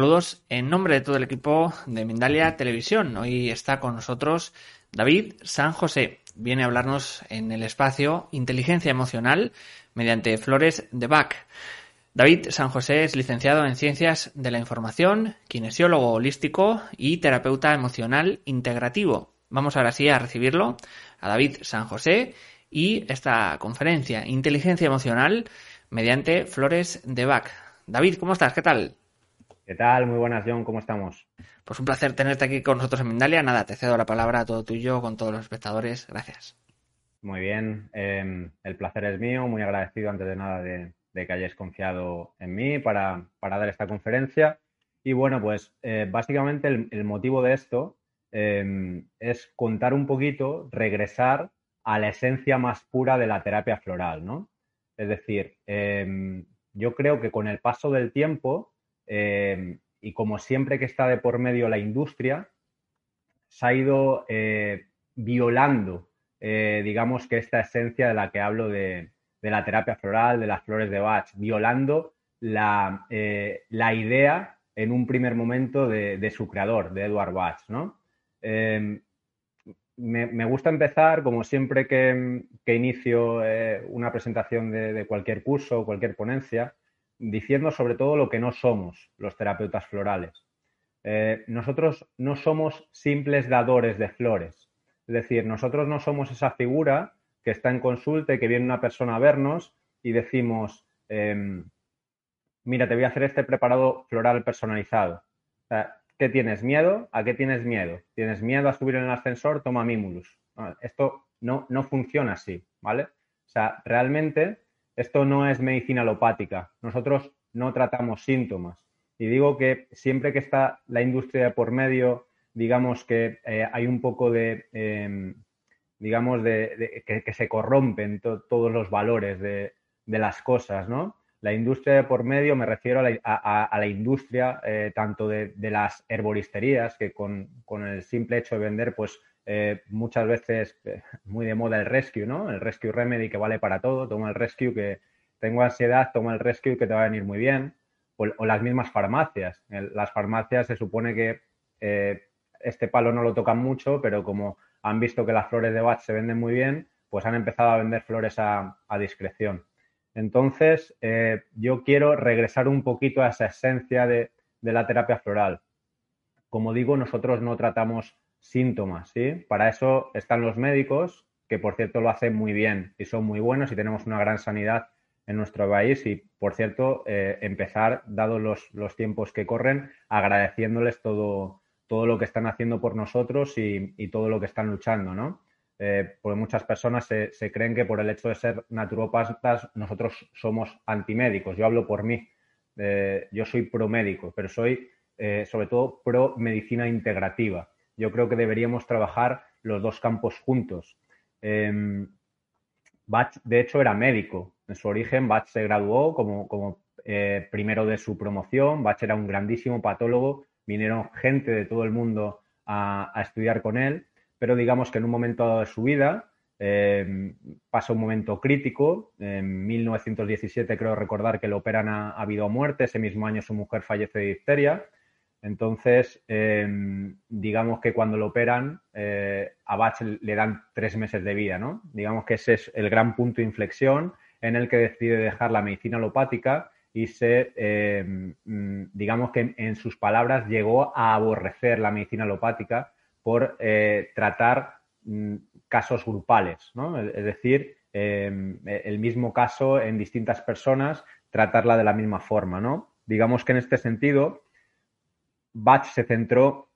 saludos en nombre de todo el equipo de Mindalia Televisión. Hoy está con nosotros David San José. Viene a hablarnos en el espacio Inteligencia Emocional mediante Flores de Bach. David San José es licenciado en Ciencias de la Información, kinesiólogo holístico y terapeuta emocional integrativo. Vamos ahora sí a recibirlo, a David San José y esta conferencia Inteligencia Emocional mediante Flores de Bach. David, ¿cómo estás? ¿Qué tal? ¿Qué tal? Muy buenas, John. ¿Cómo estamos? Pues un placer tenerte aquí con nosotros en Mindalia. Nada, te cedo la palabra a todo tuyo, con todos los espectadores. Gracias. Muy bien. Eh, el placer es mío. Muy agradecido antes de nada de, que hayáis confiado en mí para, dar esta conferencia. Y bueno, pues eh, básicamente el, motivo de esto eh, es contar un poquito, regresar a la esencia más pura de la terapia floral, ¿no? Es decir, yo creo que con el paso del tiempo eh, y como siempre que está de por medio la industria, se ha ido eh, violando, eh, digamos que esta esencia de la que hablo de, la terapia floral, de las flores de Bach, violando la, idea en un primer momento de, su creador, de Edward Bach, ¿no? Me, gusta empezar, como siempre que, inicio una presentación de, de, cualquier curso o cualquier ponencia, diciendo sobre todo lo que no somos los terapeutas florales. Eh, nosotros no somos simples dadores de flores. Es decir, nosotros no somos esa figura que está en consulta y que viene una persona a vernos y decimos, em, mira, te voy a hacer este preparado floral personalizado. ¿Qué tienes miedo? ¿A qué tienes miedo? ¿Tienes miedo a subir en el ascensor? Toma Mimulus. Esto no, no funciona así, ¿vale? O sea, realmente esto no es medicina alopática. Nosotros no tratamos síntomas. Y digo que siempre que está la industria por medio, digamos que eh, hay un poco de, em, digamos, de, que, se corrompen todos los valores de, las cosas, ¿no? La industria de por medio, me refiero a la, industria eh, tanto de, las herboristerías, que con, con, el simple hecho de vender, pues eh, muchas veces eh, muy de moda el rescue, ¿no? El rescue remedy que vale para todo. Toma el rescue que tengo ansiedad, toma el rescue que te va a venir muy bien. O, las mismas farmacias. las farmacias se supone que eh, este palo no lo tocan mucho, pero como han visto que las flores de Bach se venden muy bien, pues han empezado a vender flores a, discreción. Entonces, yo quiero regresar un poquito a esa esencia de la terapia floral. Como digo, nosotros no tratamos síntomas, ¿sí? Para eso están los médicos, que por cierto lo hacen muy bien y son muy buenos y tenemos una gran sanidad en nuestro país y, por cierto, eh, empezar, dados los, tiempos que corren, agradeciéndoles todo, todo lo que están haciendo por nosotros y, todo lo que están luchando, ¿no? Eh, porque muchas personas se, creen que por el hecho de ser naturópatas nosotros somos antimédicos. Yo hablo por mí. Eh, yo soy pro médico, pero soy sobre todo pro medicina integrativa yo creo que deberíamos trabajar los dos campos juntos. Em, Bach, de hecho, era médico. En su origen, Bach se graduó como, eh, primero de su promoción. Bach era un grandísimo patólogo. Vinieron gente de todo el mundo a, estudiar con él. Pero digamos que en un momento de su vida em, pasó un momento crítico. En 1917 creo recordar que lo operan a, a vida o muerte. Ese mismo año su mujer fallece de difteria. Entonces, em, digamos que cuando lo operan, eh, a Bach le dan tres meses de vida, ¿no? Digamos que ese es el gran punto de inflexión en el que decide dejar la medicina alopática y se, em, mm, digamos que en, sus palabras llegó a aborrecer la medicina alopática por eh, tratar mm, casos grupales, ¿no? Es decir, em, el mismo caso en distintas personas, tratarla de la misma forma, ¿no? Digamos que en este sentido, Bach se centró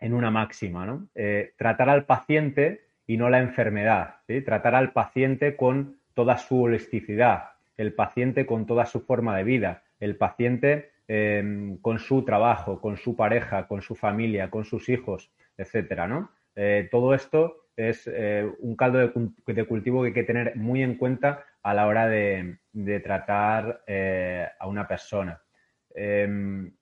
en una máxima, ¿no? Eh, tratar al paciente y no la enfermedad, tratar al paciente con toda su holisticidad, el paciente con toda su forma de vida, el paciente em, con su trabajo, con su pareja, con su familia, con sus hijos, etcétera, ¿no? Eh, todo esto es eh, un caldo de, cultivo que hay que tener muy en cuenta a la hora de, tratar a una persona. Em,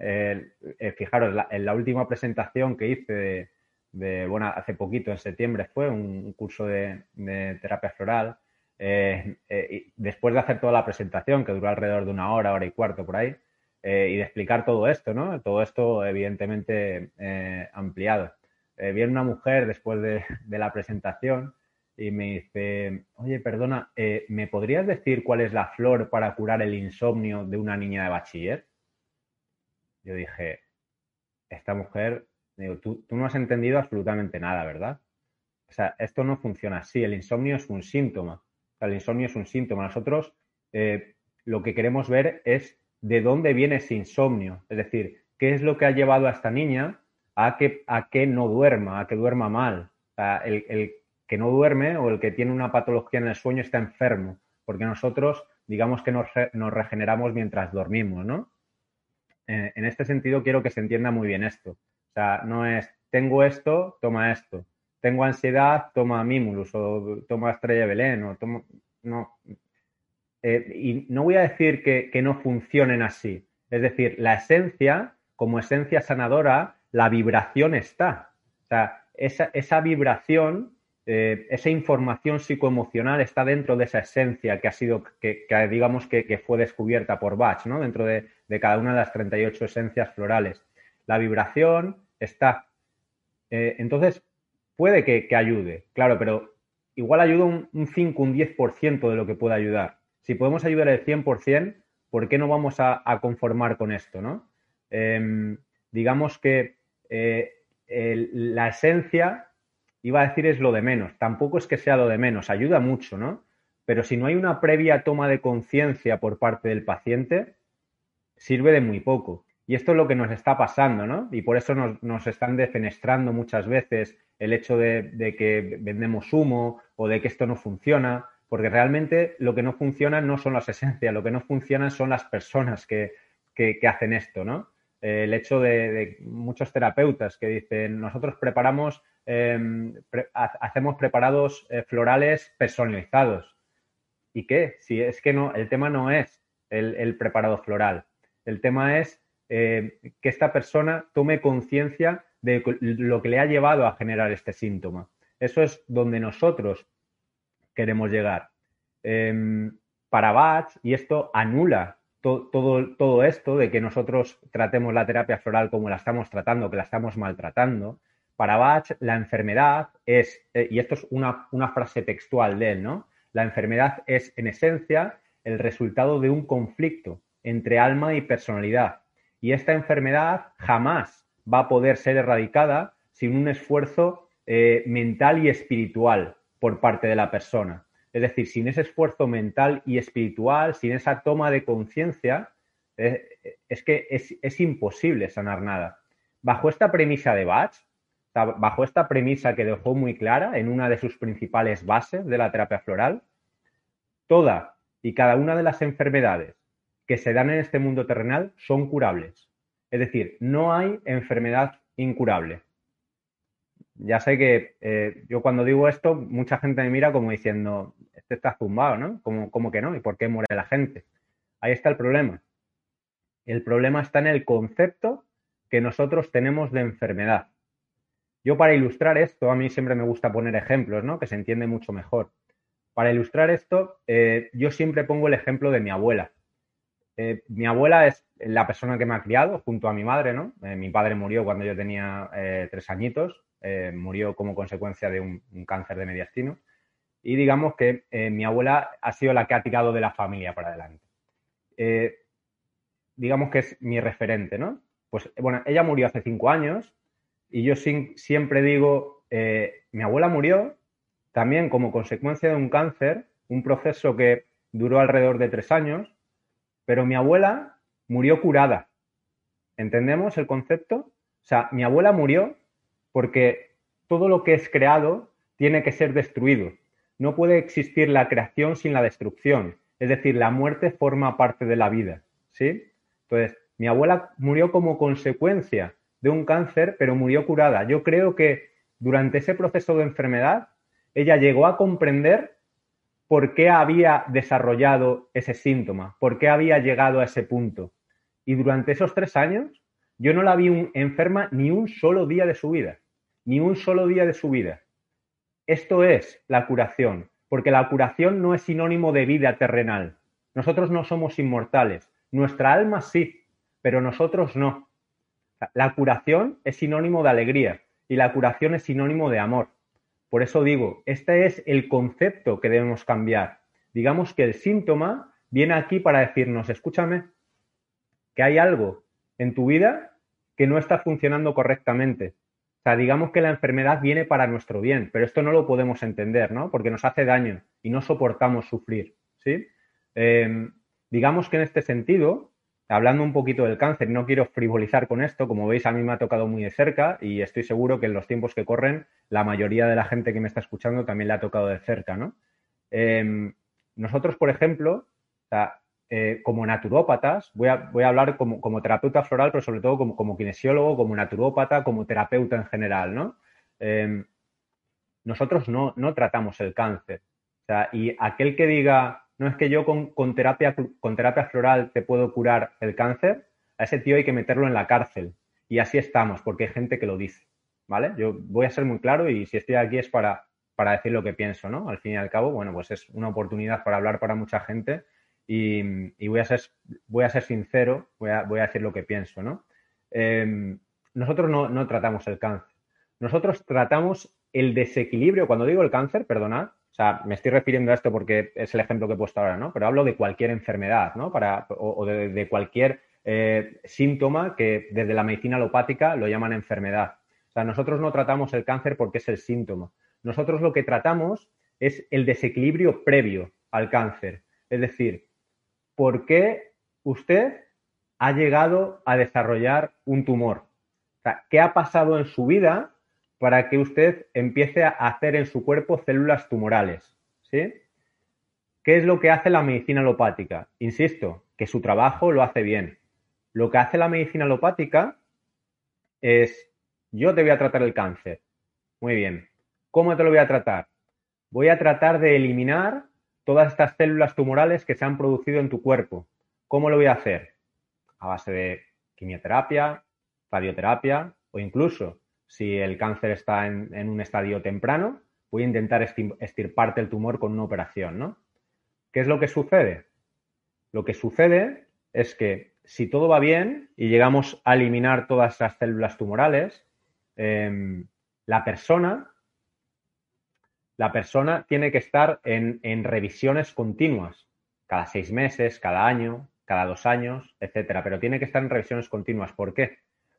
eh, eh, fijaros, en la última presentación que hice de, bueno, hace poquito, en septiembre fue, un, curso de, terapia floral, eh, después de hacer toda la presentación, que duró alrededor de una hora, hora y cuarto por ahí, y de explicar todo esto, ¿no? Todo esto evidentemente ampliado. viene una mujer después de, la presentación y me dice, oye, perdona, ¿me podrías decir cuál es la flor para curar el insomnio de una niña de bachiller? Yo dije, esta mujer, digo, tú, no has entendido absolutamente nada, ¿verdad? O sea, esto no funciona así. El insomnio es un síntoma. O sea, el insomnio es un síntoma. Nosotros eh, lo que queremos ver es de dónde viene ese insomnio. Es decir, qué es lo que ha llevado a esta niña a que, a que no duerma, a que duerma mal. Sea, el, que no duerme o el que tiene una patología en el sueño está enfermo. Porque nosotros, digamos que nos regeneramos mientras dormimos, ¿no? En este sentido quiero que se entienda muy bien esto. O sea, no es tengo esto, toma esto. Tengo ansiedad, toma Mimulus o toma Estrella Belén o toma... No. Eh, y no voy a decir que, no funcionen así. Es decir, la esencia, como esencia sanadora, la vibración está. O sea, esa, vibración, eh, esa información psicoemocional está dentro de esa esencia que ha sido, que, digamos que, que, fue descubierta por Bach, ¿no? Dentro de, cada una de las 38 esencias florales. La vibración está. Eh, entonces, puede que, ayude, claro, pero igual ayuda un, un 5, un 10% de lo que puede ayudar. Si podemos ayudar el 100%, ¿por qué no vamos a, conformar con esto, no? Em, digamos que eh, la esencia, iba a decir, es lo de menos. Tampoco es que sea lo de menos, ayuda mucho, ¿no? Pero si no hay una previa toma de conciencia por parte del paciente, sirve de muy poco. Y esto es lo que nos está pasando, ¿no? Y por eso nos, están defenestrando muchas veces el hecho de, que vendemos humo o de que esto no funciona, porque realmente lo que no funciona no son las esencias, lo que no funciona son las personas que, hacen esto, ¿no? el hecho de, muchos terapeutas que dicen, nosotros preparamos, em, hacemos preparados eh, florales personalizados. ¿Y qué? Si es que no, el tema no es el preparado floral. El tema es eh, que esta persona tome conciencia de lo que le ha llevado a generar este síntoma. Eso es donde nosotros queremos llegar. Em, para Bach, y esto anula todo, todo esto de que nosotros tratemos la terapia floral como la estamos tratando, que la estamos maltratando. Para Bach, la enfermedad es, eh, y esto es una, frase textual de él, ¿no? La enfermedad es, en esencia, el resultado de un conflicto entre alma y personalidad. Y esta enfermedad jamás va a poder ser erradicada sin un esfuerzo eh, mental y espiritual por parte de la persona. Es decir, sin ese esfuerzo mental y espiritual, sin esa toma de conciencia, eh, es que es, imposible sanar nada. Bajo esta premisa de Bach, bajo esta premisa que dejó muy clara en una de sus principales bases de la terapia floral, toda y cada una de las enfermedades que se dan en este mundo terrenal son curables. Es decir, no hay enfermedad incurable. Ya sé que eh, yo cuando digo esto, mucha gente me mira como diciendo, este está zumbado, ¿no? ¿Cómo, ¿Cómo que no? ¿Y por qué muere la gente? Ahí está el problema. El problema está en el concepto que nosotros tenemos de enfermedad. Yo para ilustrar esto, a mí siempre me gusta poner ejemplos, ¿no? Que se entiende mucho mejor. Para ilustrar esto, eh, yo siempre pongo el ejemplo de mi abuela. eh, mi abuela es la persona que me ha criado junto a mi madre, ¿no? Eh, mi padre murió cuando yo tenía tres añitos, murió como consecuencia de un, cáncer de mediastino. Y digamos que mi abuela ha sido la que ha tirado de la familia para adelante. digamos que es mi referente, ¿no? Pues bueno, ella murió hace cinco años y yo siempre digo, mi abuela murió también como consecuencia de un cáncer, un proceso que duró alrededor de tres años, pero mi abuela murió curada. ¿Entendemos el concepto? O sea, mi abuela murió porque todo lo que es creado tiene que ser destruido. No puede existir la creación sin la destrucción. Es decir, la muerte forma parte de la vida. ¿Sí? Entonces, mi abuela murió como consecuencia de un cáncer, pero murió curada. Yo creo que durante ese proceso de enfermedad, ella llegó a comprender por qué había desarrollado ese síntoma, por qué había llegado a ese punto. Y durante esos tres años, yo no la vi enferma ni un solo día de su vida, ni un solo día de su vida. Esto es la curación, porque la curación no es sinónimo de vida terrenal. Nosotros no somos inmortales, nuestra alma sí, pero nosotros no. La curación es sinónimo de alegría y la curación es sinónimo de amor. Por eso digo, este es el concepto que debemos cambiar. Digamos que el síntoma viene aquí para decirnos, escúchame, que hay algo en tu vida que no está funcionando correctamente. O sea, digamos que la enfermedad viene para nuestro bien, pero esto no lo podemos entender, ¿no? Porque nos hace daño y no soportamos sufrir, ¿sí? Em, digamos que en este sentido, hablando un poquito del cáncer, no quiero frivolizar con esto, como veis a mí me ha tocado muy de cerca y estoy seguro que en los tiempos que corren la mayoría de la gente que me está escuchando también le ha tocado de cerca, ¿no? Em, nosotros, por ejemplo, eh, como naturópatas, voy a, voy a hablar como, terapeuta floral, pero sobre todo como, como, kinesiólogo, como naturópata, como terapeuta en general, ¿no? Em, nosotros no, no tratamos el cáncer. y aquel que diga, no es que yo con, terapia, con terapia floral te puedo curar el cáncer, a ese tío hay que meterlo en la cárcel. Y así estamos, porque hay gente que lo dice, ¿vale? Yo voy a ser muy claro y si estoy aquí es para, para decir lo que pienso, ¿no? Al fin y al cabo, bueno, pues es una oportunidad para hablar para mucha gente y, voy, a ser, voy a ser sincero, voy a, voy a decir lo que pienso, ¿no? Em, nosotros no, no tratamos el cáncer, nosotros tratamos el desequilibrio, cuando digo el cáncer, perdonad, o sea, me estoy refiriendo a esto porque es el ejemplo que he puesto ahora, ¿no? Pero hablo de cualquier enfermedad, ¿no? Para, o, de, cualquier eh, síntoma que desde la medicina alopática lo llaman enfermedad. O sea, nosotros no tratamos el cáncer porque es el síntoma. Nosotros lo que tratamos es el desequilibrio previo al cáncer. Es decir, ¿por qué usted ha llegado a desarrollar un tumor? O sea, ¿qué ha pasado en su vida para que usted empiece a hacer en su cuerpo células tumorales. ¿Sí? ¿Qué es lo que hace la medicina alopática? Insisto, que su trabajo lo hace bien. Lo que hace la medicina alopática es, yo te voy a tratar el cáncer. Muy bien. ¿Cómo te lo voy a tratar? Voy a tratar de eliminar todas estas células tumorales que se han producido en tu cuerpo. ¿Cómo lo voy a hacer? A base de quimioterapia, radioterapia o incluso si el cáncer está en, un estadio temprano, voy a intentar estirparte el tumor con una operación, ¿no? ¿Qué es lo que sucede? Lo que sucede es que si todo va bien y llegamos a eliminar todas las células tumorales, em, la persona, la persona tiene que estar en, en, revisiones continuas, cada seis meses, cada año, cada dos años, etcétera, pero tiene que estar en revisiones continuas. ¿Por qué?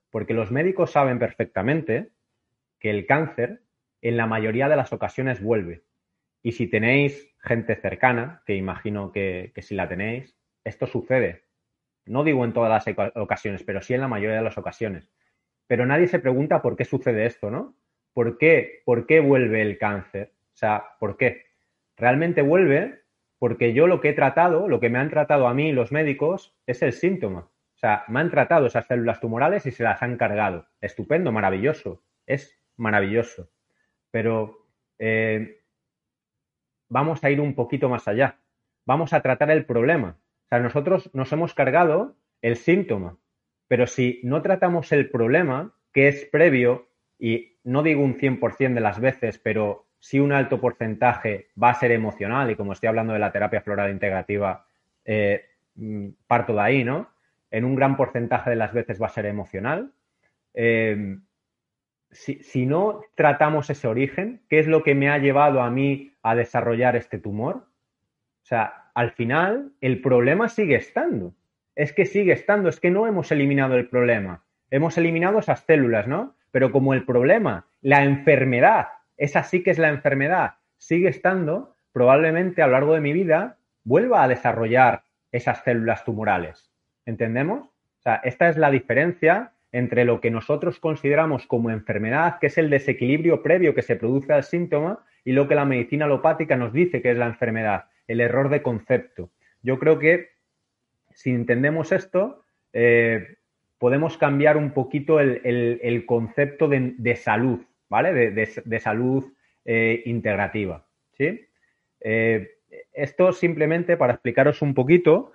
Porque los médicos saben perfectamente que el cáncer en la mayoría de las ocasiones vuelve. Y si tenéis gente cercana, que imagino que, si la tenéis, esto sucede. No digo en todas las ocasiones, pero sí en la mayoría de las ocasiones. Pero nadie se pregunta por qué sucede esto, ¿no? ¿Por qué, ¿Por qué vuelve el cáncer? O sea, ¿por qué? Realmente vuelve porque yo lo que he tratado, lo que me han tratado a mí los médicos, es el síntoma. O sea, me han tratado esas células tumorales y se las han cargado. Estupendo, maravilloso. Es maravilloso. Pero eh, vamos a ir un poquito más allá. Vamos a tratar el problema. O sea, nosotros nos hemos cargado el síntoma. Pero si no tratamos el problema, que es previo, y no digo un 100% de las veces, pero sí un alto porcentaje va a ser emocional, y como estoy hablando de la terapia floral integrativa, eh, mm, parto de ahí, ¿no? En un gran porcentaje de las veces va a ser emocional. Em, si, no tratamos ese origen, ¿qué es lo que me ha llevado a mí a desarrollar este tumor? O sea, al final el problema sigue estando. Es que sigue estando, es que no hemos eliminado el problema. Hemos eliminado esas células, ¿no? Pero como el problema, la enfermedad, esa sí que es la enfermedad, sigue estando, probablemente a lo largo de mi vida vuelva a desarrollar esas células tumorales. ¿Entendemos? O sea, esta es la diferencia entre lo que nosotros consideramos como enfermedad, que es el desequilibrio previo que se produce al síntoma, y lo que la medicina alopática nos dice que es la enfermedad, el error de concepto. Yo creo que si entendemos esto, eh, podemos cambiar un poquito el, concepto de, salud, ¿vale? De, salud eh, integrativa, ¿sí? Eh, esto simplemente para explicaros un poquito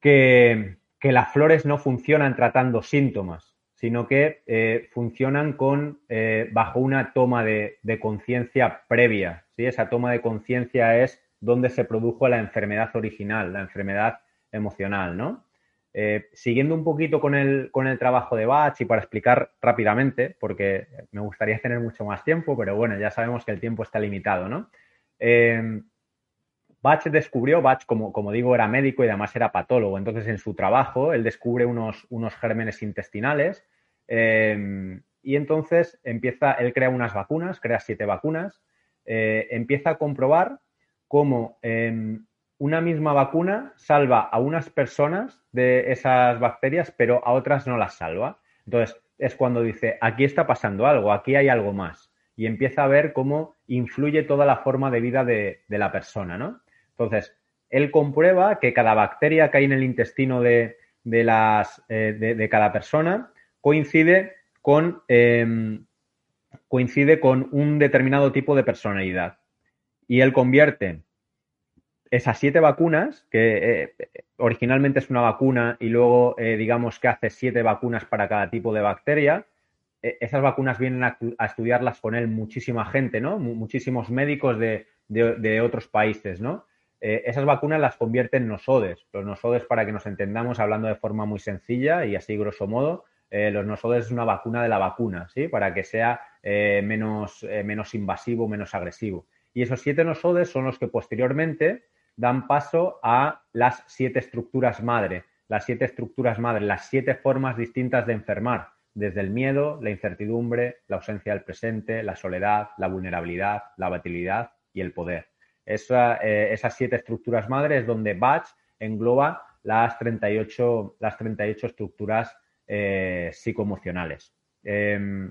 que, que las flores no funcionan tratando síntomas, sino que eh, funcionan con, eh, bajo una toma de, conciencia previa. ¿sí? Esa toma de conciencia es donde se produjo la enfermedad original, la enfermedad emocional, ¿no? Eh, siguiendo un poquito con el, con el trabajo de Bach y para explicar rápidamente, porque me gustaría tener mucho más tiempo, pero bueno, ya sabemos que el tiempo está limitado, ¿no? Bach descubrió, Bach, como, como, digo, era médico y además era patólogo. Entonces, en su trabajo, él descubre unos, unos gérmenes intestinales em, y entonces empieza, él crea unas vacunas, crea siete vacunas, eh, empieza a comprobar cómo em, una misma vacuna salva a unas personas de esas bacterias, pero a otras no las salva. Entonces, es cuando dice, aquí está pasando algo, aquí hay algo más. Y empieza a ver cómo influye toda la forma de vida de, de la persona, ¿no? Entonces, él comprueba que cada bacteria que hay en el intestino de, las, eh, de, cada persona coincide con, em, coincide con un determinado tipo de personalidad. Y él convierte esas siete vacunas, que eh, originalmente es una vacuna y luego eh, digamos que hace siete vacunas para cada tipo de bacteria, esas vacunas vienen a, estudiarlas con él muchísima gente, ¿no? muchísimos médicos de, de otros países, ¿no? Eh, esas vacunas las convierten en nosodes. Los nosodes, para que nos entendamos, hablando de forma muy sencilla y así grosso modo, eh, los nosodes es una vacuna de la vacuna, ¿sí? Para que sea eh, menos, menos invasivo, menos agresivo. Y esos siete nosodes son los que posteriormente dan paso a las siete estructuras madre. Las siete estructuras madre, las siete formas distintas de enfermar, desde el miedo, la incertidumbre, la ausencia del presente, la soledad, la vulnerabilidad, la abatibilidad y el poder. Eh, esas siete estructuras madres donde Bach engloba las 38, las 38 estructuras eh, psicoemocionales. Em,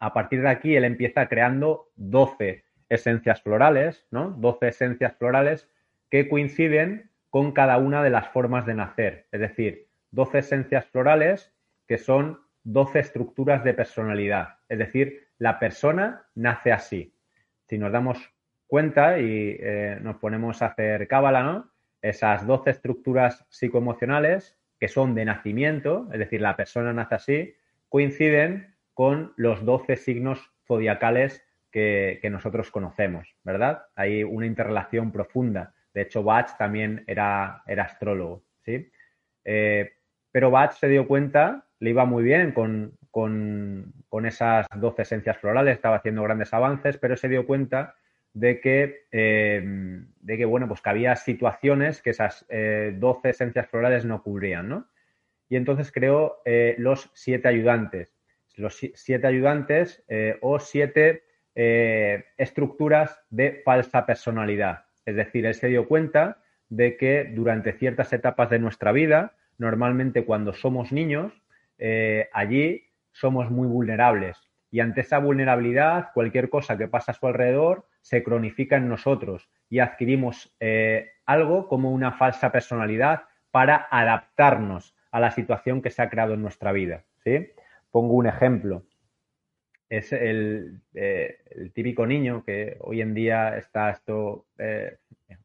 a partir de aquí, él empieza creando 12 esencias florales, ¿no? 12 esencias florales que coinciden con cada una de las formas de nacer. Es decir, 12 esencias florales que son 12 estructuras de personalidad. Es decir, la persona nace así. Si nos damos cuenta y eh, nos ponemos a hacer cábala, ¿no? Esas 12 estructuras psicoemocionales que son de nacimiento, es decir, la persona nace así, coinciden con los 12 signos zodiacales que, nosotros conocemos, ¿verdad? Hay una interrelación profunda. De hecho, Bach también era, era astrólogo, ¿sí? Eh, pero Bach se dio cuenta, le iba muy bien con, con, con esas 12 esencias florales, estaba haciendo grandes avances, pero se dio cuenta de que, eh, de que, bueno, pues que había situaciones que esas 12 eh, esencias florales no cubrían, ¿no? Y entonces creó eh, los siete ayudantes. Los siete ayudantes o siete estructuras de falsa personalidad. Es decir, él se dio cuenta de que durante ciertas etapas de nuestra vida, normalmente cuando somos niños, allí somos muy vulnerables. Y ante esa vulnerabilidad, cualquier cosa que pasa a su alrededor se cronifica en nosotros y adquirimos eh, algo como una falsa personalidad para adaptarnos a la situación que se ha creado en nuestra vida. ¿sí? Pongo un ejemplo. Es el, eh, típico niño que hoy en día está esto eh,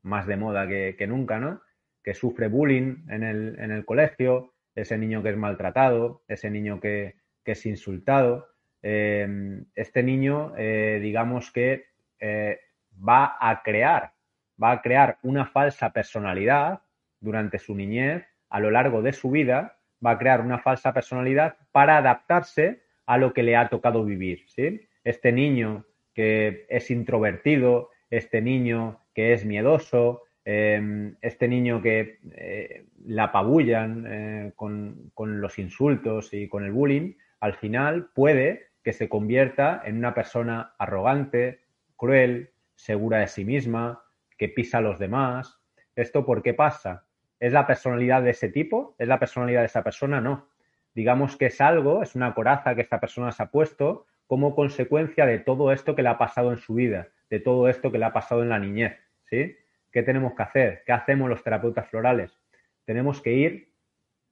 más de moda que, nunca, ¿no? Que sufre bullying en el, en el, colegio, ese niño que es maltratado, ese niño que, que es insultado. este niño, digamos que eh, va a crear, va a crear una falsa personalidad durante su niñez, a lo largo de su vida, va a crear una falsa personalidad para adaptarse a lo que le ha tocado vivir. ¿sí? Este niño que es introvertido, este niño que es miedoso, em, este niño que eh, la apabullan eh, con, con, los insultos y con el bullying, al final puede que se convierta en una persona arrogante, cruel, segura de sí misma, que pisa a los demás. ¿Esto por qué pasa? ¿Es la personalidad de ese tipo? ¿Es la personalidad de esa persona? No. Digamos que es algo, es una coraza que esta persona se ha puesto como consecuencia de todo esto que le ha pasado en su vida, de todo esto que le ha pasado en la niñez. ¿sí? ¿Qué tenemos que hacer? ¿Qué hacemos los terapeutas florales? Tenemos que ir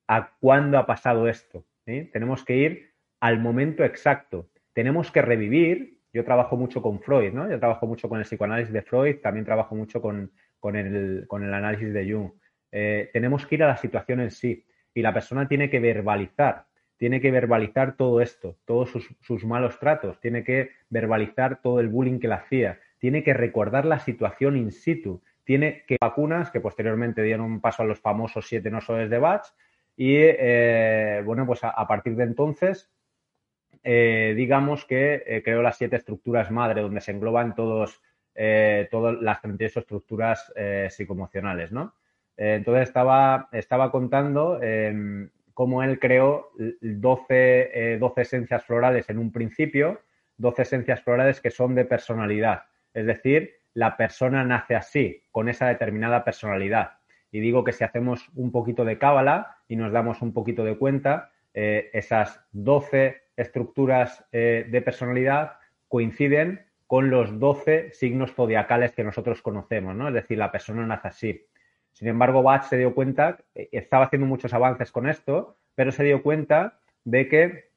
a cuándo ha pasado esto. Tenemos que ir al momento exacto. Tenemos que revivir. Yo trabajo mucho con Freud, ¿no? Yo trabajo mucho con el psicoanálisis de Freud, también trabajo mucho con, el, análisis de Jung. Eh, tenemos que ir a la situación en sí y la persona tiene que verbalizar, tiene que verbalizar todo esto, todos sus, sus malos tratos, tiene que verbalizar todo el bullying que le hacía, tiene que recordar la situación in situ, tiene que vacunas que posteriormente dieron un paso a los famosos siete nosodes de Bach y eh, bueno, pues a, partir de entonces eh, digamos que eh, creó las siete estructuras madre donde se engloban todos, todas las 38 estructuras psicoemocionales, ¿no? entonces estaba, estaba contando em, cómo él creó 12, 12 esencias florales en un principio, 12 esencias florales que son de personalidad. Es decir, la persona nace así, con esa determinada personalidad. Y digo que si hacemos un poquito de cábala y nos damos un poquito de cuenta, eh, esas 12 estructuras eh, de personalidad coinciden con los 12 signos zodiacales que nosotros conocemos, ¿no? Es decir, la persona nace así. Sin embargo, Bach se dio cuenta, eh, estaba haciendo muchos avances con esto, pero se dio cuenta de que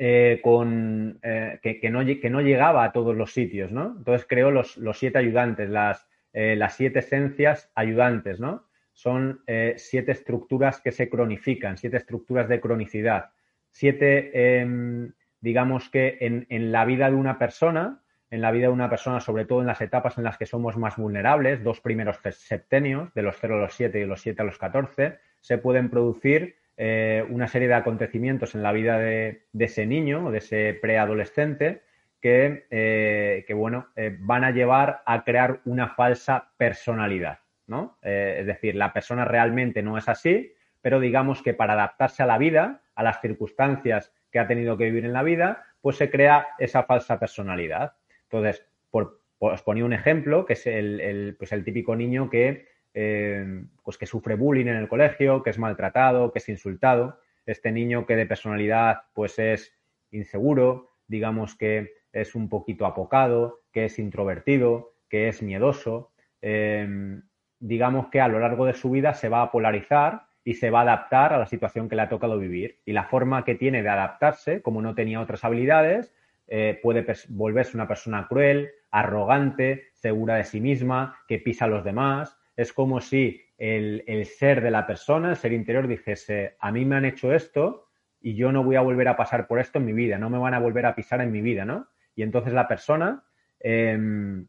eh, con, que, no, llegaba a todos los sitios, ¿no? Entonces creó los, siete ayudantes, las, las, siete esencias ayudantes, ¿no? Son siete estructuras que se cronifican, siete estructuras de cronicidad, siete, em, digamos que en, en, la vida de una persona, en la vida de una persona, sobre todo en las etapas en las que somos más vulnerables, dos primeros septenios, de los 0 a los 7 y de los 7 a los 14, se pueden producir eh, una serie de acontecimientos en la vida de, ese niño o de ese preadolescente que, eh, que bueno, eh, van a llevar a crear una falsa personalidad, ¿no? es decir, la persona realmente no es así, pero digamos que para adaptarse a la vida, a las circunstancias que ha tenido que vivir en la vida, pues se crea esa falsa personalidad. Entonces, por, os ponía un ejemplo, que es el, pues el típico niño que eh, pues que sufre bullying en el colegio, que es maltratado, que es insultado. Este niño que de personalidad pues es inseguro, digamos que es un poquito apocado, que es introvertido, que es miedoso. Em, digamos que a lo largo de su vida se va a polarizar y se va a adaptar a la situación que le ha tocado vivir. Y la forma que tiene de adaptarse, como no tenía otras habilidades, eh, puede volverse una persona cruel, arrogante, segura de sí misma, que pisa a los demás, es como si el, ser de la persona, el ser interior, dijese, a mí me han hecho esto y yo no voy a volver a pasar por esto en mi vida, no me van a volver a pisar en mi vida, ¿no? Y entonces la persona, em,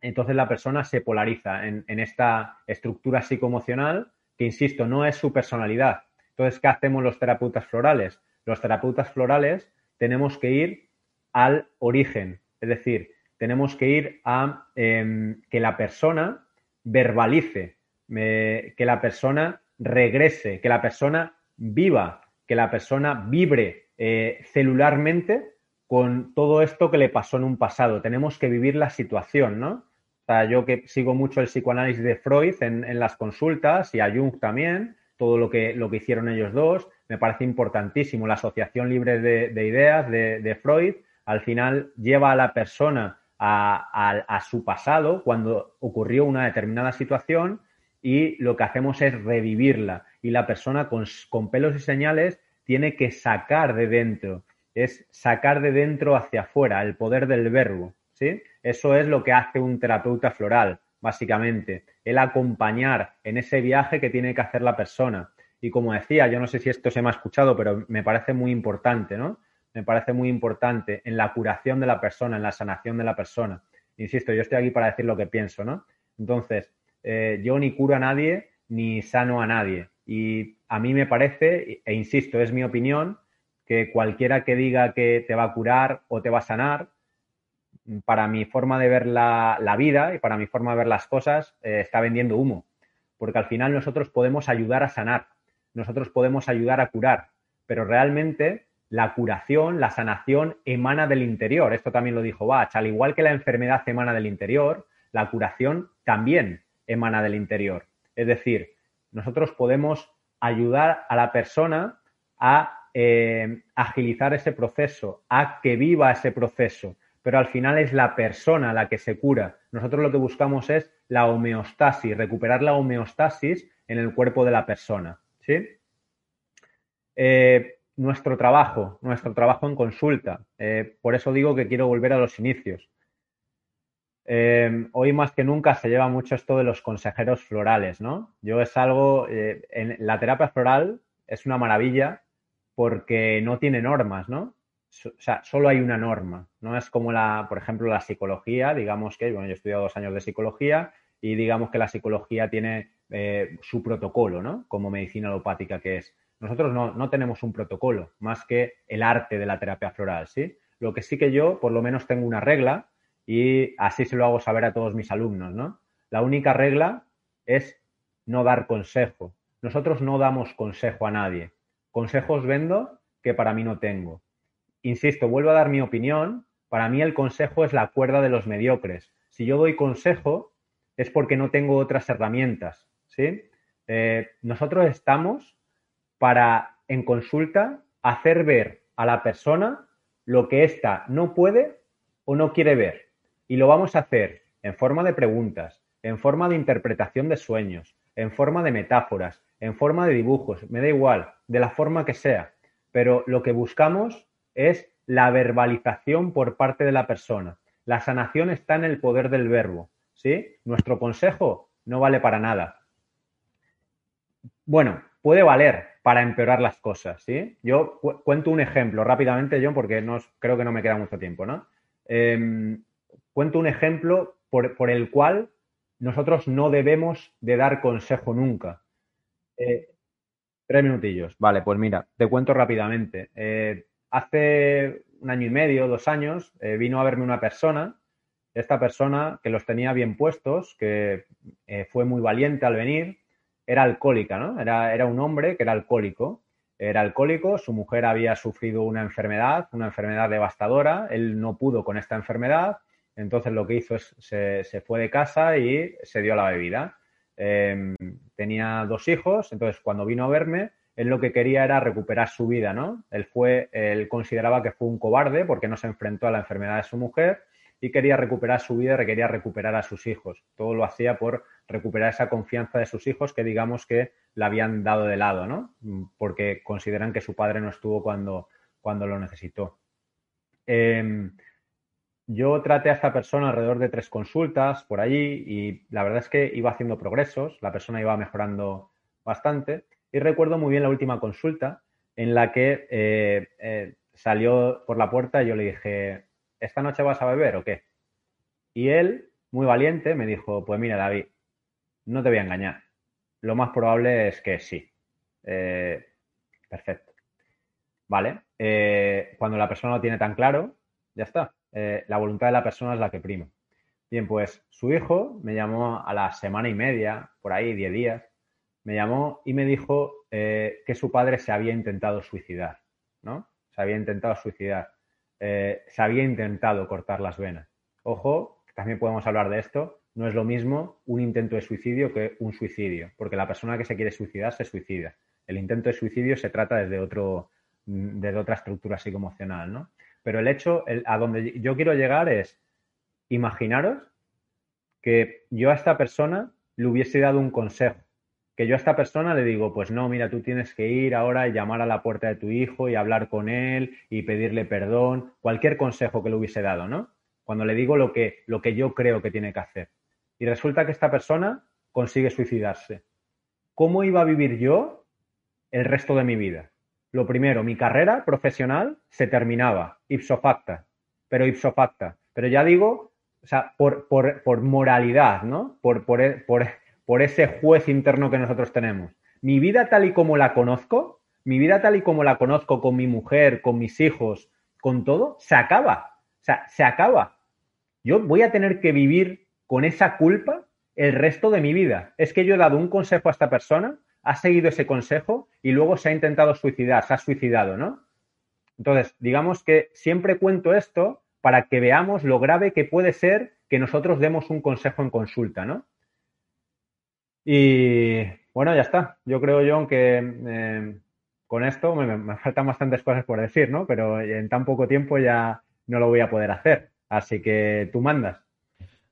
entonces la persona se polariza en, esta estructura psicoemocional que, insisto, no es su personalidad. Entonces, ¿qué hacemos los terapeutas florales? Los terapeutas florales tenemos que ir al origen, es decir, tenemos que ir a em, que la persona verbalice, que la persona regrese, que la persona viva, que la persona vibre eh, celularmente con todo esto que le pasó en un pasado. Tenemos que vivir la situación, ¿no? Yo que sigo mucho el psicoanálisis de Freud en, las consultas y a Jung también, todo lo que, lo que hicieron ellos dos, me parece importantísimo. La asociación libre de, ideas de Freud al final lleva a la persona a, su pasado cuando ocurrió una determinada situación y lo que hacemos es revivirla. Y la persona con, pelos y señales tiene que sacar de dentro, es sacar de dentro hacia afuera, el poder del verbo. ¿sí? Eso es lo que hace un terapeuta floral, básicamente, el acompañar en ese viaje que tiene que hacer la persona. Y como decía, yo no sé si esto se me ha escuchado, pero me parece muy importante, ¿no? me parece muy importante en la curación de la persona, en la sanación de la persona. Insisto, yo estoy aquí para decir lo que pienso, ¿no? Entonces, eh, yo ni curo a nadie, ni sano a nadie. Y a mí me parece, e insisto, es mi opinión, que cualquiera que diga que te va a curar o te va a sanar, para mi forma de ver la, vida y para mi forma de ver las cosas, eh, está vendiendo humo. Porque al final nosotros podemos ayudar a sanar, nosotros podemos ayudar a curar, pero realmente la curación, la sanación emana del interior. Esto también lo dijo Bach. Al igual que la enfermedad emana del interior, la curación también emana del interior. Es decir, nosotros podemos ayudar a la persona a eh, agilizar ese proceso, a que viva ese proceso, pero al final es la persona la que se cura. Nosotros lo que buscamos es la homeostasis, recuperar la homeostasis en el cuerpo de la persona. ¿sí? Eh, nuestro trabajo, nuestro trabajo en consulta. Eh, por eso digo que quiero volver a los inicios. Eh, hoy más que nunca se lleva mucho esto de los consejeros florales, ¿no? Yo es algo, en la terapia floral es una maravilla porque no tiene normas, ¿no? O sea, solo hay una norma, no es como la, por ejemplo, la psicología, digamos que, bueno, yo he estudiado dos años de psicología y digamos que la psicología tiene eh, su protocolo, ¿no? Como medicina alopática que es. Nosotros no, no tenemos un protocolo más que el arte de la terapia floral, ¿sí? Lo que sí que yo, por lo menos, tengo una regla y así se lo hago saber a todos mis alumnos, ¿no? La única regla es no dar consejo. Nosotros no damos consejo a nadie. Consejos vendo que para mí no tengo insisto, vuelvo a dar mi opinión, para mí el consejo es la cuerda de los mediocres. Si yo doy consejo es porque no tengo otras herramientas, ¿sí? Eh, nosotros estamos para, en consulta, hacer ver a la persona lo que ésta no puede o no quiere ver. Y lo vamos a hacer en forma de preguntas, en forma de interpretación de sueños, en forma de metáforas, en forma de dibujos, me da igual, de la forma que sea. Pero lo que buscamos es la verbalización por parte de la persona. La sanación está en el poder del verbo. ¿sí? Nuestro consejo no vale para nada. Bueno, puede valer para empeorar las cosas. ¿sí? Yo cuento un ejemplo rápidamente, John, porque no, creo que no me queda mucho tiempo. ¿no? Em, cuento un ejemplo por, el cual nosotros no debemos de dar consejo nunca. Eh, tres minutillos. Vale, pues mira, te cuento rápidamente. Eh, hace un año y medio, dos años, eh, vino a verme una persona, esta persona que los tenía bien puestos, que eh, fue muy valiente al venir, era alcohólica, ¿no? Era, un hombre que era alcohólico. Era alcohólico, su mujer había sufrido una enfermedad, una enfermedad devastadora, él no pudo con esta enfermedad, entonces lo que hizo es se, fue de casa y se dio la bebida. Em, tenía dos hijos, entonces cuando vino a verme, él lo que quería era recuperar su vida, ¿no? Él fue, él consideraba que fue un cobarde porque no se enfrentó a la enfermedad de su mujer y quería recuperar su vida quería recuperar a sus hijos. Todo lo hacía por recuperar esa confianza de sus hijos que digamos que la habían dado de lado, ¿no? Porque consideran que su padre no estuvo cuando, cuando lo necesitó. Em, yo traté a esta persona alrededor de tres consultas por allí y la verdad es que iba haciendo progresos, la persona iba mejorando bastante y recuerdo muy bien la última consulta en la que eh, eh, salió por la puerta y yo le dije, ¿esta noche vas a beber o qué? Y él, muy valiente, me dijo, pues mira, David, no te voy a engañar. Lo más probable es que sí. Eh, perfecto. Vale. cuando la persona lo tiene tan claro, ya está. la voluntad de la persona es la que prima. Bien, pues su hijo me llamó a la semana y media, por ahí, diez días, me llamó y me dijo eh, que su padre se había intentado suicidar, ¿no? Se había intentado suicidar, eh, se había intentado cortar las venas. Ojo, también podemos hablar de esto, no es lo mismo un intento de suicidio que un suicidio, porque la persona que se quiere suicidar se suicida. El intento de suicidio se trata desde, otro, desde otra estructura psicoemocional, ¿no? Pero el hecho, a donde yo quiero llegar es, imaginaros que yo a esta persona le hubiese dado un consejo que yo a esta persona le digo, pues no, mira, tú tienes que ir ahora y llamar a la puerta de tu hijo y hablar con él y pedirle perdón, cualquier consejo que le hubiese dado, ¿no? Cuando le digo lo que, lo que yo creo que tiene que hacer. Y resulta que esta persona consigue suicidarse. ¿Cómo iba a vivir yo el resto de mi vida? Lo primero, mi carrera profesional se terminaba, ipso facta, pero ipso facta. Pero ya digo, o sea, por, por, por moralidad, ¿no? Por, por, por por ese juez interno que nosotros tenemos. Mi vida tal y como la conozco, mi vida tal y como la conozco con mi mujer, con mis hijos, con todo, se acaba. O sea, se acaba. Yo voy a tener que vivir con esa culpa el resto de mi vida. Es que yo he dado un consejo a esta persona, ha seguido ese consejo y luego se ha intentado suicidar, se ha suicidado, ¿no? Entonces, digamos que siempre cuento esto para que veamos lo grave que puede ser que nosotros demos un consejo en consulta, ¿no? Y bueno, ya está. Yo creo, John, que eh, con esto me, faltan bastantes cosas por decir, ¿no? Pero en tan poco tiempo ya no lo voy a poder hacer. Así que tú mandas.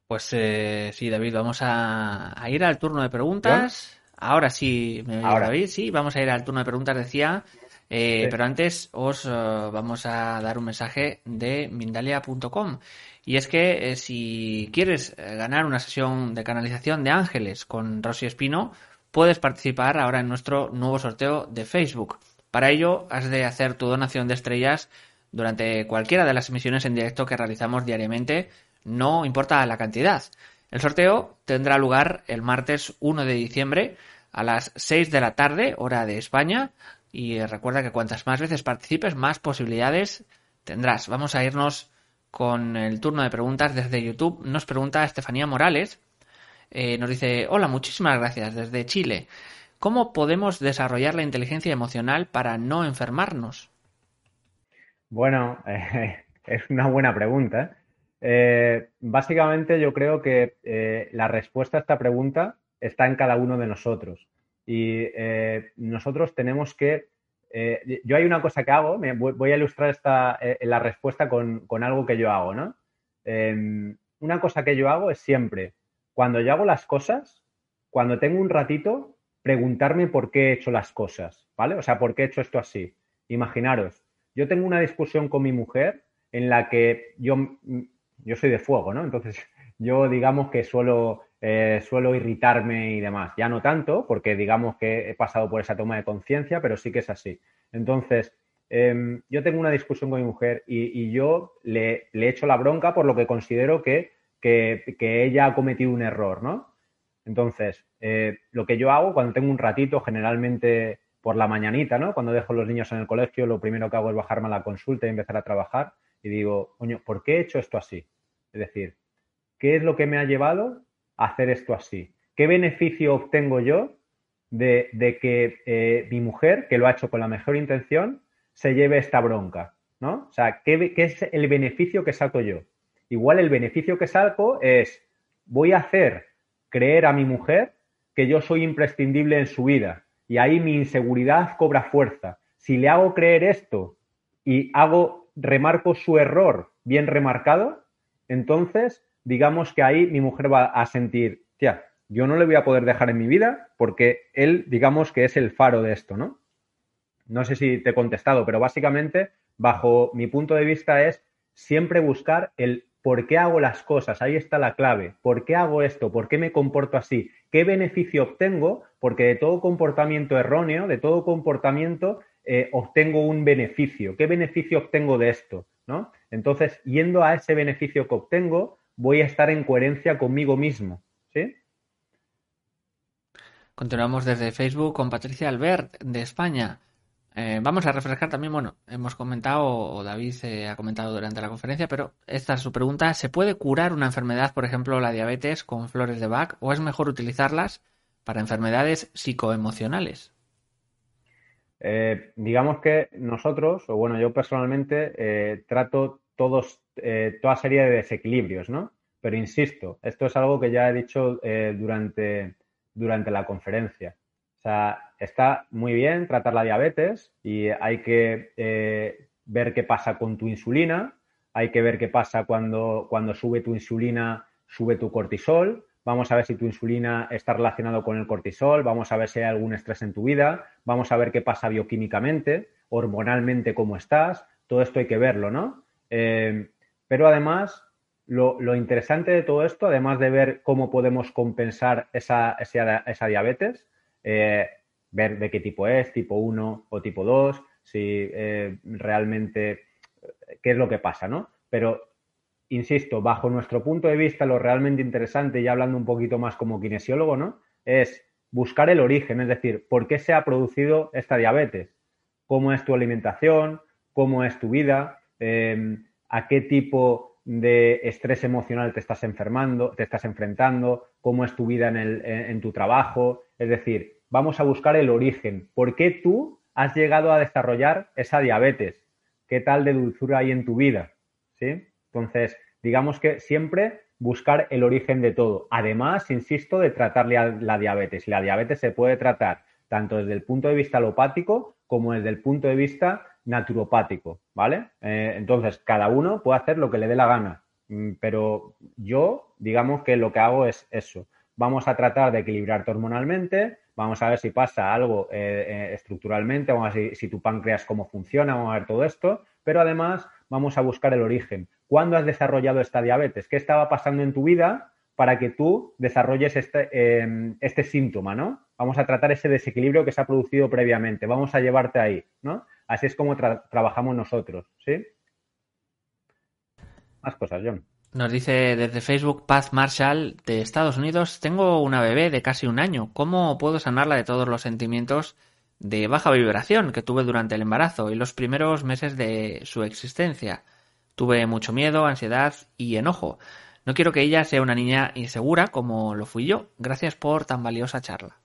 Pues eh, sí, David, vamos a, ir al turno de preguntas. Ahora sí, me Ahora. David, sí, vamos a ir al turno de preguntas, decía. Eh, pero antes os eh, vamos a dar un mensaje de Mindalia.com. Y es que si quieres ganar una sesión de canalización de ángeles con Rosy Espino, puedes participar ahora en nuestro nuevo sorteo de Facebook. Para ello, has de hacer tu donación de estrellas durante cualquiera de las emisiones en directo que realizamos diariamente, no importa la cantidad. El sorteo tendrá lugar el martes 1 de diciembre a las 6 de la tarde, hora de España, y recuerda que cuantas más veces participes, más posibilidades tendrás. Vamos a irnos con el turno de preguntas desde YouTube. Nos pregunta Estefanía Morales, eh, nos dice, hola, muchísimas gracias desde Chile. ¿Cómo podemos desarrollar la inteligencia emocional para no enfermarnos? Bueno, eh, es una buena pregunta. Eh, básicamente yo creo que la respuesta a esta pregunta está en cada uno de nosotros. Y nosotros tenemos que... yo hay una cosa que hago, me, voy a ilustrar esta, la respuesta con, con, algo que yo hago, ¿no? Em, una cosa que yo hago es siempre cuando yo hago las cosas, cuando tengo un ratito, preguntarme por qué he hecho las cosas, ¿vale? O sea, ¿por qué he hecho esto así? Imaginaros, yo tengo una discusión con mi mujer en la que yo, yo soy de fuego, ¿no? Entonces, yo digamos que suelo, eh, suelo irritarme y demás. Ya no tanto, porque digamos que he pasado por esa toma de conciencia, pero sí que es así. Entonces, em, yo tengo una discusión con mi mujer y, yo le, le echo la bronca por lo que considero que que, ella ha cometido un error, ¿no? Entonces, eh, lo que yo hago cuando tengo un ratito, generalmente por la mañanita, ¿no? Cuando dejo los niños en el colegio, lo primero que hago es bajarme a la consulta y empezar a trabajar y digo, coño, ¿por qué he hecho esto así? Es decir, ¿qué es lo que me ha llevado hacer esto así? ¿Qué beneficio obtengo yo de, que eh, mi mujer, que lo ha hecho con la mejor intención, se lleve esta bronca? ¿No? O sea, ¿qué, ¿qué es el beneficio que saco yo? Igual el beneficio que saco es, voy a hacer creer a mi mujer que yo soy imprescindible en su vida y ahí mi inseguridad cobra fuerza. Si le hago creer esto y hago, remarco su error bien remarcado, entonces digamos que ahí mi mujer va a sentir, tía, yo no le voy a poder dejar en mi vida porque él, digamos que es el faro de esto, ¿no? No sé si te he contestado, pero básicamente, bajo mi punto de vista, es siempre buscar el ¿Por qué hago las cosas? Ahí está la clave. ¿Por qué hago esto? ¿Por qué me comporto así? ¿Qué beneficio obtengo? Porque de todo comportamiento erróneo, de todo comportamiento, eh, obtengo un beneficio. ¿Qué beneficio obtengo de esto? ¿No? Entonces, yendo a ese beneficio que obtengo, voy a estar en coherencia conmigo mismo. ¿Sí? Continuamos desde Facebook con Patricia Albert, de España. Eh, vamos a refrescar también, bueno, hemos comentado, o David ha comentado durante la conferencia, pero esta es su pregunta. ¿Se puede curar una enfermedad, por ejemplo, la diabetes, con flores de Bach, o es mejor utilizarlas para enfermedades psicoemocionales? Eh, digamos que nosotros, o bueno, yo personalmente eh, trato todos, toda serie de desequilibrios, ¿no? Pero insisto, esto es algo que ya he dicho durante, durante la conferencia. O sea, está muy bien tratar la diabetes y hay que eh, ver qué pasa con tu insulina, hay que ver qué pasa cuando, cuando sube tu insulina, sube tu cortisol. Vamos a ver si tu insulina está relacionado con el cortisol, vamos a ver si hay algún estrés en tu vida, vamos a ver qué pasa bioquímicamente, hormonalmente cómo estás, todo esto hay que verlo, ¿no? Eh, pero además, lo, interesante de todo esto, además de ver cómo podemos compensar esa, diabetes, eh, ver de qué tipo es, tipo 1 o tipo 2, si eh, realmente qué es lo que pasa, ¿no? Pero, insisto, bajo nuestro punto de vista, lo realmente interesante, y hablando un poquito más como kinesiólogo, ¿no? es buscar el origen, es decir, por qué se ha producido esta diabetes, cómo es tu alimentación, cómo es tu vida, em, a qué tipo de estrés emocional te estás enfermando, te estás enfrentando, cómo es tu vida en, en tu trabajo. Es decir, vamos a buscar el origen. ¿Por qué tú has llegado a desarrollar esa diabetes? ¿Qué tal de dulzura hay en tu vida? ¿Sí? Entonces, digamos que siempre buscar el origen de todo. Además, insisto, de tratarle a la diabetes. La diabetes se puede tratar tanto desde el punto de vista alopático como desde el punto de vista naturopático, ¿vale? Eh, entonces, cada uno puede hacer lo que le dé la gana, mm, pero yo, digamos que lo que hago es eso. Vamos a tratar de equilibrarte hormonalmente, vamos a ver si pasa algo eh, eh, estructuralmente, vamos a ver si, tu páncreas cómo funciona, vamos a ver todo esto, pero además vamos a buscar el origen. ¿Cuándo has desarrollado esta diabetes? ¿Qué estaba pasando en tu vida para que tú desarrolles este, em, este síntoma, ¿no? Vamos a tratar ese desequilibrio que se ha producido previamente. Vamos a llevarte ahí, ¿no? Así es como trabajamos nosotros, ¿sí? Más cosas, John. Nos dice desde Facebook Paz Marshall de Estados Unidos, tengo una bebé de casi un año. ¿Cómo puedo sanarla de todos los sentimientos de baja vibración que tuve durante el embarazo y los primeros meses de su existencia. Tuve mucho miedo, ansiedad y enojo. No quiero que ella sea una niña insegura como lo fui yo. Gracias por tan valiosa charla.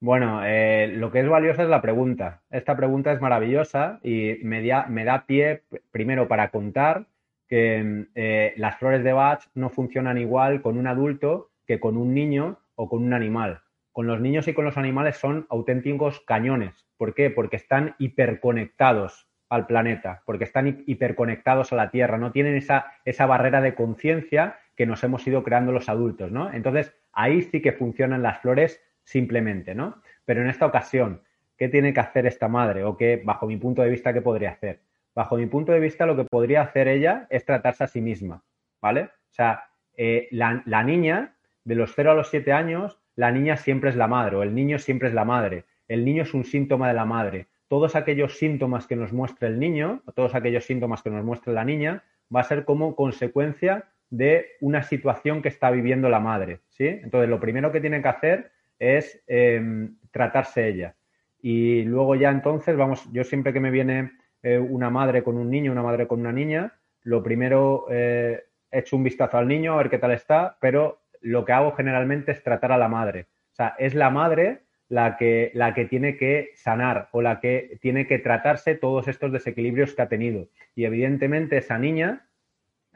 Bueno, eh, lo que es valiosa es la pregunta. Esta pregunta es maravillosa y me, me da pie primero para contar que eh, las flores de Bach no funcionan igual con un adulto que con un niño o con un animal con los niños y con los animales son auténticos cañones. ¿Por qué? Porque están hiperconectados al planeta, porque están hiperconectados a la Tierra, no tienen esa, esa barrera de conciencia que nos hemos ido creando los adultos, ¿no? Entonces, ahí sí que funcionan las flores simplemente, ¿no? Pero en esta ocasión, ¿qué tiene que hacer esta madre? O qué, bajo mi punto de vista, ¿qué podría hacer? Bajo mi punto de vista, lo que podría hacer ella es tratarse a sí misma, ¿vale? O sea, eh, la, la niña, de los 0 a los 7 años, la niña siempre es la madre o el niño siempre es la madre. El niño es un síntoma de la madre. Todos aquellos síntomas que nos muestra el niño, o todos aquellos síntomas que nos muestra la niña, va a ser como consecuencia de una situación que está viviendo la madre. ¿sí? Entonces, lo primero que tiene que hacer es em, tratarse ella. Y luego ya entonces, vamos, yo siempre que me viene eh, una madre con un niño, una madre con una niña, lo primero eh, echo un vistazo al niño a ver qué tal está, pero lo que hago generalmente es tratar a la madre. O sea, es la madre la que, la que tiene que sanar o la que tiene que tratarse todos estos desequilibrios que ha tenido. Y evidentemente esa niña,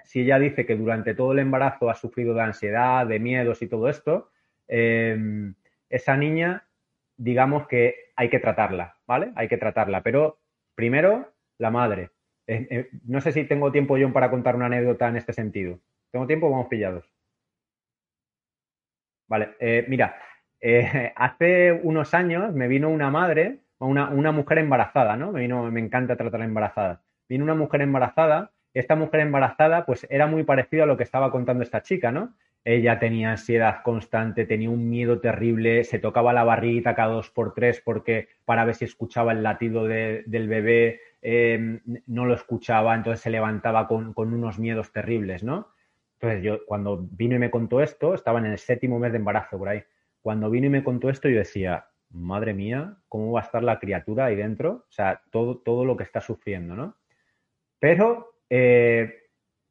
si ella dice que durante todo el embarazo ha sufrido de ansiedad, de miedos y todo esto, em, esa niña, digamos que hay que tratarla, ¿vale? Hay que tratarla. Pero primero, la madre. Eh, no sé si tengo tiempo, yo para contar una anécdota en este sentido. ¿Tengo tiempo? Vamos pillados. Vale, eh, mira, eh, hace unos años me vino una madre, una, una mujer embarazada, ¿no? Me, vino, encanta tratar a embarazadas. Vino una mujer embarazada, esta mujer embarazada pues era muy parecida a lo que estaba contando esta chica, ¿no? Ella tenía ansiedad constante, tenía un miedo terrible, se tocaba la barriguita cada dos por tres porque para ver si escuchaba el latido del bebé, eh, no lo escuchaba, entonces se levantaba con, con unos miedos terribles, ¿no? Entonces yo cuando vino y me contó esto, estaba en el séptimo mes de embarazo por ahí. Cuando vino y me contó esto, yo decía, madre mía, ¿cómo va a estar la criatura ahí dentro? O sea, todo, todo lo que está sufriendo, ¿no? Pero eh,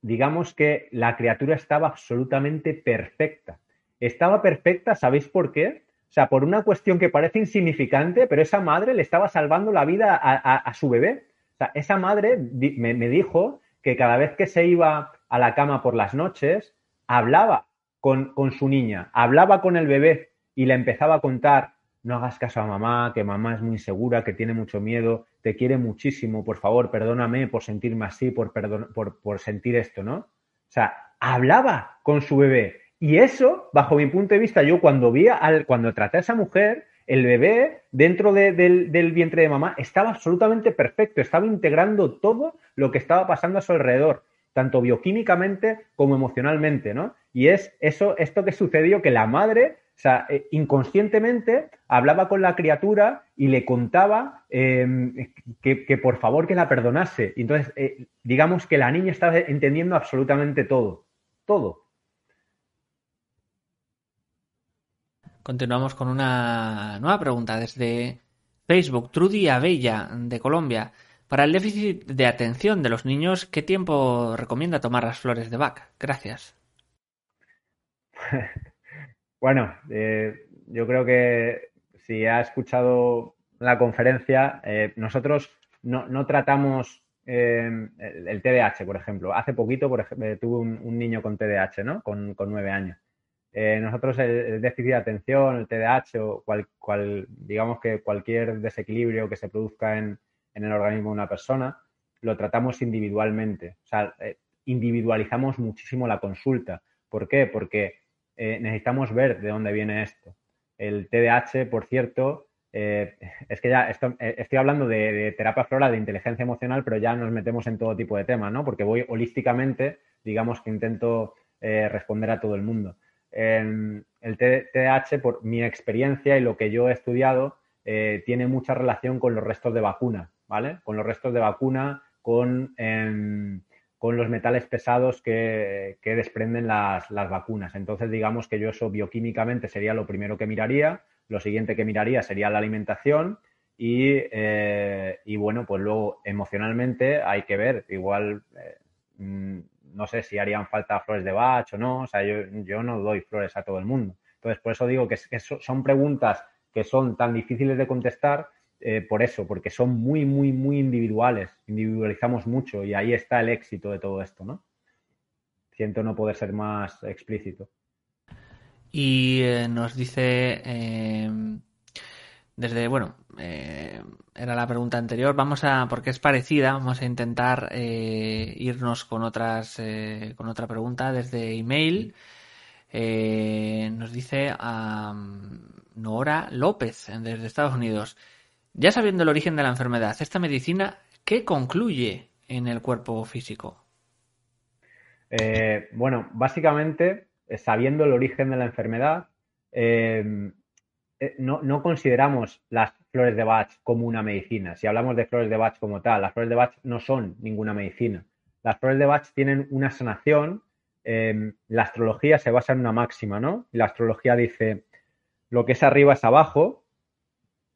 digamos que la criatura estaba absolutamente perfecta. Estaba perfecta, ¿sabéis por qué? O sea, por una cuestión que parece insignificante, pero esa madre le estaba salvando la vida a, su bebé. O sea, esa madre me dijo que cada vez que se iba a la cama por las noches, hablaba con, su niña, hablaba con el bebé y le empezaba a contar, no hagas caso a mamá, que mamá es muy segura, que tiene mucho miedo, te quiere muchísimo, por favor, perdóname por sentirme así, por, por, sentir esto, ¿no? O sea, hablaba con su bebé. Y eso, bajo mi punto de vista, yo cuando vi al, cuando traté a esa mujer, el bebé dentro del, del, vientre de mamá estaba absolutamente perfecto, estaba integrando todo lo que estaba pasando a su alrededor tanto bioquímicamente como emocionalmente, ¿no? Y es eso, esto que sucedió, que la madre, o sea, eh, inconscientemente hablaba con la criatura y le contaba em, que, por favor que la perdonase. entonces, eh, digamos que la niña estaba entendiendo absolutamente todo, todo. Continuamos con una nueva pregunta desde Facebook. Trudy Abella, de Colombia. Para el déficit de atención de los niños, ¿qué tiempo recomienda tomar las flores de Bach? Gracias. bueno, eh, yo creo que si ha escuchado la conferencia, eh, nosotros no, tratamos eh, el, TDAH, por ejemplo. Hace poquito por ejemplo, tuve un, niño con TDAH, ¿no? Con, nueve años. nosotros el, déficit de atención, el TDAH o cual, digamos que cualquier desequilibrio que se produzca en, en, el organismo de una persona, lo tratamos individualmente. O sea, individualizamos muchísimo la consulta. ¿Por qué? Porque necesitamos ver de dónde viene esto. El TDAH, por cierto, eh, es que ya eh, estoy hablando de, terapia floral, de inteligencia emocional, pero ya nos metemos en todo tipo de temas, ¿no? Porque voy holísticamente, digamos que intento eh, responder a todo el mundo. el TDAH, por mi experiencia y lo que yo he estudiado, tiene mucha relación con los restos de vacuna, ¿vale? Con los restos de vacuna, con em, con los metales pesados que, desprenden las, vacunas. Entonces, digamos que yo eso bioquímicamente sería lo primero que miraría, lo siguiente que miraría sería la alimentación y, eh, bueno, pues luego emocionalmente hay que ver, igual, eh, mm, no sé si harían falta flores de Bach o no, o sea, yo, no doy flores a todo el mundo. Entonces, por eso digo que son preguntas que son tan difíciles de contestar eh, por eso, porque son muy, muy, muy individuales, individualizamos mucho y ahí está el éxito de todo esto, ¿no? Siento no poder ser más explícito. Y eh, nos dice, em, desde, bueno, eh, era la pregunta anterior, vamos a, porque es parecida, vamos a intentar irnos con otras, con otra pregunta desde email. nos dice a Nora López, desde Estados Unidos. Ya sabiendo el origen de la enfermedad, esta medicina, ¿qué concluye en el cuerpo físico? Eh, bueno, básicamente, eh, sabiendo el origen de la enfermedad, eh, no, consideramos las flores de Bach como una medicina. Si hablamos de flores de Bach como tal, las flores de Bach no son ninguna medicina. Las flores de Bach tienen una sanación. la astrología se basa en una máxima, ¿no? La astrología dice, lo que es arriba es abajo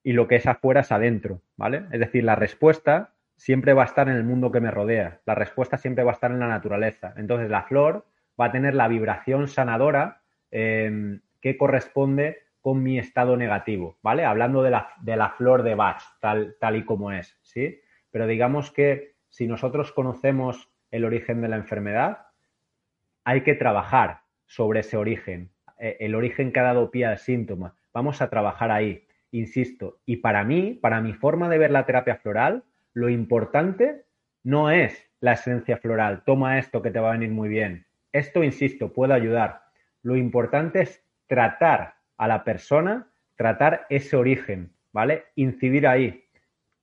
y lo que es afuera es adentro, ¿vale? Es decir, la respuesta siempre va a estar en el mundo que me rodea, la respuesta siempre va a estar en la naturaleza. Entonces, la flor va a tener la vibración sanadora em, que corresponde con mi estado negativo, ¿vale? Hablando de la, de la flor de Bach, tal, tal y como es, ¿sí? Pero digamos que si nosotros conocemos el origen de la enfermedad, hay que trabajar sobre ese origen, eh, el origen que ha dado pie al síntoma. Vamos a trabajar ahí insisto, y para mí, para mi forma de ver la terapia floral, lo importante no es la esencia floral, toma esto que te va a venir muy bien. Esto, insisto, puede ayudar. Lo importante es tratar a la persona, tratar ese origen, ¿vale? Incidir ahí.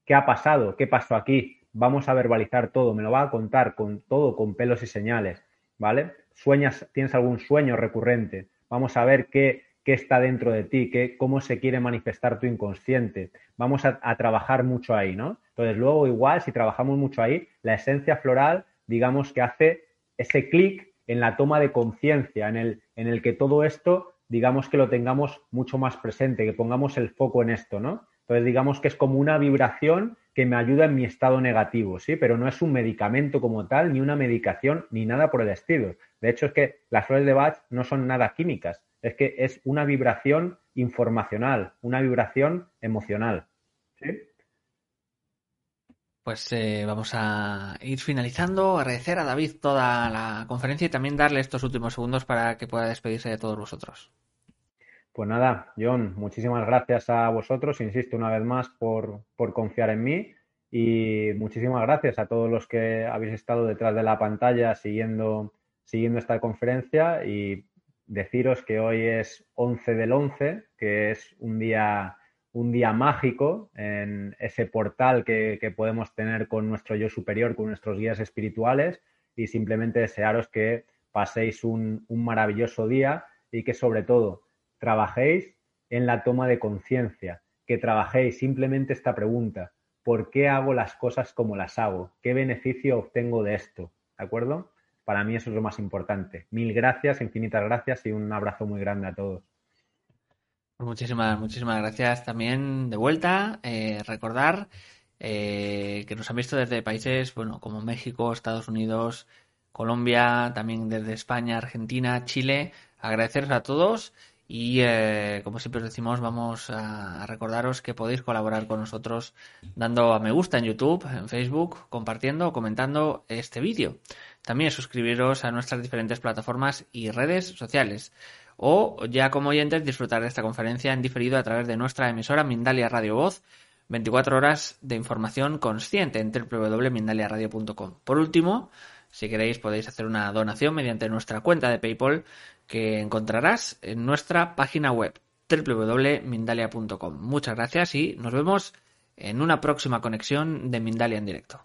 ¿Qué ha pasado? ¿Qué pasó aquí? Vamos a verbalizar todo, me lo va a contar con todo, con pelos y señales, ¿vale? Sueñas, tienes algún sueño recurrente. Vamos a ver qué, qué está dentro de ti, qué, cómo se quiere manifestar tu inconsciente. Vamos a, trabajar mucho ahí, ¿no? Entonces, luego igual, si trabajamos mucho ahí, la esencia floral, digamos que hace ese clic en la toma de conciencia, en el, en el que todo esto, digamos que lo tengamos mucho más presente, que pongamos el foco en esto, ¿no? Entonces, digamos que es como una vibración que me ayuda en mi estado negativo, ¿sí? Pero no es un medicamento como tal, ni una medicación, ni nada por el estilo. De hecho, es que las flores de Bach no son nada químicas, es que es una vibración informacional, una vibración emocional. ¿sí? Pues eh, vamos a ir finalizando. Agradecer a David toda la conferencia y también darle estos últimos segundos para que pueda despedirse de todos vosotros. Pues nada, John, muchísimas gracias a vosotros, insisto una vez más por, por confiar en mí y muchísimas gracias a todos los que habéis estado detrás de la pantalla siguiendo, siguiendo esta conferencia y deciros que hoy es 11 del 11, que es un día, un día mágico en ese portal que, podemos tener con nuestro yo superior, con nuestros guías espirituales y simplemente desearos que paséis un, un maravilloso día y que sobre todo trabajéis en la toma de conciencia, que trabajéis simplemente esta pregunta, ¿por qué hago las cosas como las hago? ¿Qué beneficio obtengo de esto? ¿De acuerdo? Para mí eso es lo más importante. Mil gracias, infinitas gracias y un abrazo muy grande a todos. Pues muchísimas, muchísimas gracias también de vuelta. Eh, recordar eh, que nos han visto desde países, bueno, como México, Estados Unidos, Colombia, también desde España, Argentina, Chile. Agradeceros a todos y, eh, como siempre os decimos, vamos a, recordaros que podéis colaborar con nosotros dando a me gusta en YouTube, en Facebook, compartiendo comentando este vídeo. También suscribiros a nuestras diferentes plataformas y redes sociales o ya como oyentes disfrutar de esta conferencia en diferido a través de nuestra emisora Mindalia Radio Voz, 24 horas de información consciente en www.mindaliaradio.com. Por último, si queréis podéis hacer una donación mediante nuestra cuenta de PayPal que encontrarás en nuestra página web www.mindalia.com. Muchas gracias y nos vemos en una próxima conexión de Mindalia en directo.